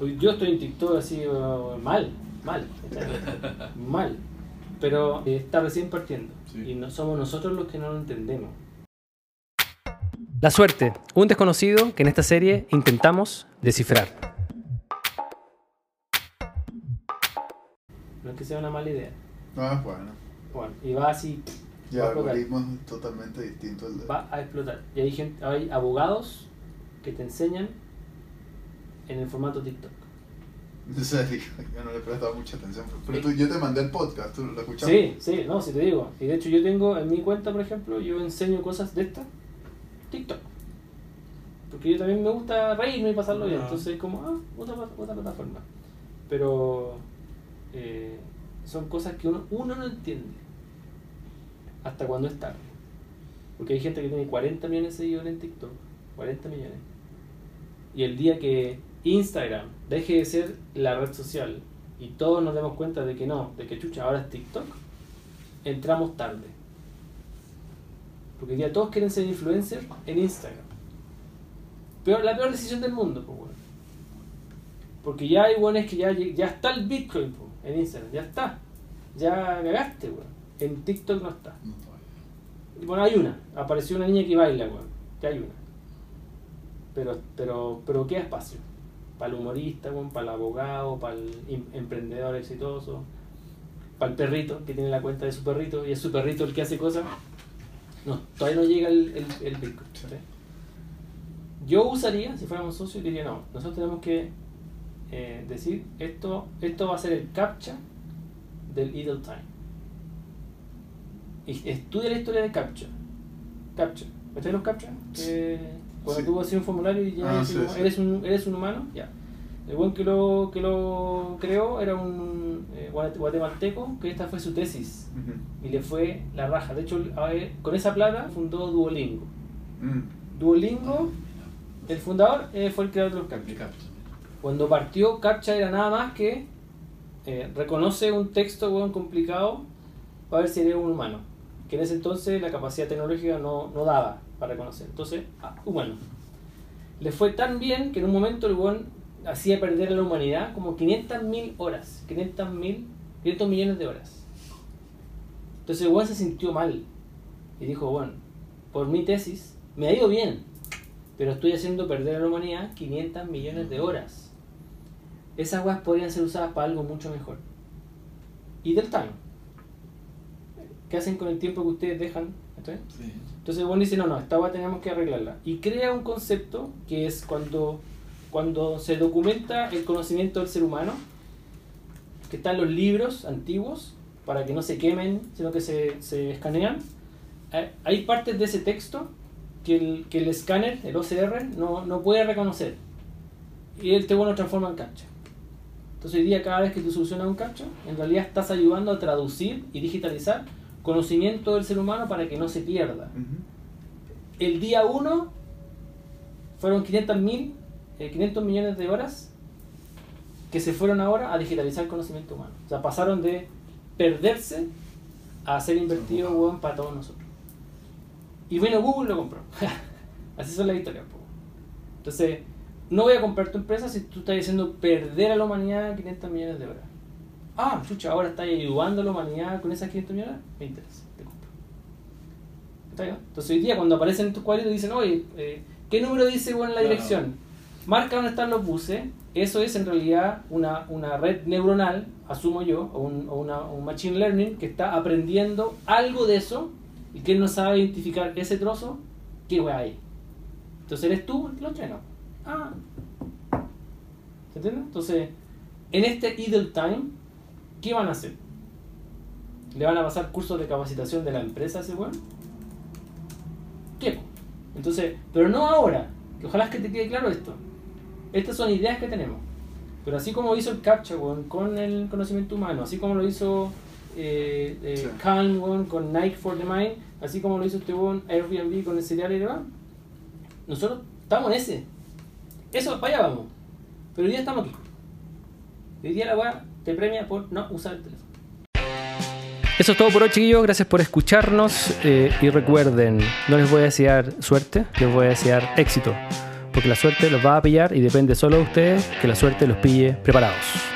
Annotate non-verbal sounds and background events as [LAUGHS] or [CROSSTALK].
Hoy Yo estoy en TikTok así uh, mal, mal, [LAUGHS] mal. Pero eh, está recién partiendo. Sí. Y no somos nosotros los que no lo entendemos. La suerte, un desconocido que en esta serie intentamos descifrar. No es que sea una mala idea. Ah, bueno. Bueno, y va así, Y Va a explotar. algoritmo es totalmente distinto al de. va a explotar. Y hay, gente, hay abogados que te enseñan en el formato TikTok. [LAUGHS] En serio, yo no le he prestado mucha atención. Pero Sí. tú, yo te mandé el podcast, ¿tú lo escuchaste? Sí, sí, no, si te digo. Y de hecho yo tengo en mi cuenta, por ejemplo, yo enseño cosas de esta, TikTok. Porque yo también me gusta reírme y pasarlo bien. Ah. Entonces como, ah, otra, otra plataforma. Pero eh, son cosas que uno, uno no entiende. Hasta cuando es tarde. Porque hay gente que tiene 40 millones de seguidores en TikTok. 40 millones. Y el día que Instagram deje de ser la red social y todos nos demos cuenta de que no, de que chucha, ahora es TikTok, entramos tarde. Porque ya todos quieren ser influencers en Instagram. Peor, la peor decisión del mundo, pues, weón. Porque ya hay buenos que ya, ya está el Bitcoin en Instagram, ya está. Ya cagaste, weón. En TikTok no está. Bueno, hay una. Apareció una niña que baila, weón. Ya hay una. Pero, pero, pero queda espacio. Para el humorista, weón, para el abogado, para el em- emprendedor exitoso, para el perrito que tiene la cuenta de su perrito y es su perrito el que hace cosas. No, todavía no llega el, el, el Bitcoin. ¿sí? Yo usaría, si fuéramos socios, diría no, nosotros tenemos que eh, decir esto, esto va a ser el captcha del idle time. Y estudia la historia de CAPTCHA. CAPTCHA. ¿Cachai los CAPTCHA? Que cuando Sí. tú un formulario y ya Ah, eres, sí, un- sí. eres, un, eres un humano, ya. El buen que lo, que lo creó era un eh, guate- guatemalteco, que esta fue su tesis. Y le fue la raja. De hecho, ver, con esa plata fundó Duolingo. Mm. Duolingo, el fundador, eh, fue el creador de los CAPTCHA. Cuando partió, CAPTCHA era nada más que eh, reconoce un texto weón, complicado para ver si eres un humano. Que en ese entonces la capacidad tecnológica no, no daba para reconocer. Entonces, ah, humano. Le fue tan bien que en un momento el weón hacía perder a la humanidad como 500.000 horas. 500.000, 500 millones de horas. Entonces el weón se sintió mal. Y dijo, bueno, por mi tesis me ha ido bien. Pero estoy haciendo perder a la humanidad 500 millones de horas esas weas podrían ser usadas para algo mucho mejor. Y del time. ¿Qué hacen con el tiempo que ustedes dejan? Sí. Entonces bueno dice, no, no, esta wea tenemos que arreglarla. Y crea un concepto que es cuando, cuando se documenta el conocimiento del ser humano, que están los libros antiguos, para que no se quemen, sino que se, se escanean. Eh, Hay partes de ese texto que el, que el escáner, el OCR, no, no puede reconocer. Y el TW lo transforma en captcha. Entonces hoy día cada vez que tú solucionas un captcha, en realidad estás ayudando a traducir y digitalizar conocimiento del ser humano para que no se pierda. El día 1 fueron 500, mil, eh, 500 millones de horas que se fueron ahora a digitalizar el conocimiento humano. O sea, pasaron de perderse a ser invertido weón, para todos nosotros. Y bueno, Google lo compró. [LAUGHS] Así son las historias. po. Entonces, no voy a comprar tu empresa si tú estás diciendo perder a la humanidad 500 millones de horas. Ah, chucha, ahora estás ayudando a la humanidad con esas 500 millones. Me interesa, te compro. ¿Está bien? Entonces, hoy día cuando aparecen en tus cuadritos dicen, oye, eh, ¿qué número dice bueno, en la Claro. dirección? Marca dónde están los buses. Eso es en realidad una, una red neuronal, asumo yo, o un, o una, un machine learning que está aprendiendo algo de eso y que él no sabe identificar ese trozo, qué wea hay. Entonces eres tú el que lo entrena. Ah. ¿Se entiende? Entonces, en este idle time, ¿qué van a hacer? ¿Le van a pasar cursos de capacitación de la empresa a ese weón? ¿Qué? Entonces, pero no ahora. Que ojalá es que te quede claro esto. Estas son ideas que tenemos. Pero así como hizo el CAPTCHA weón, con el conocimiento humano, así como lo hizo eh, eh, Sí. Weón, con Nike for the Mind, así como lo hizo este weón Airbnb con el cereal y demás, nosotros estamos en ese. Eso, para allá vamos. Pero hoy día estamos aquí. Hoy día la weá te premia por no usar el teléfono. Eso es todo por hoy, chiquillos. Gracias por escucharnos. eh, y recuerden, no les voy a desear suerte, les voy a desear éxito. porque la suerte los va a pillar y depende solo de ustedes que la suerte los pille preparados. Preparados.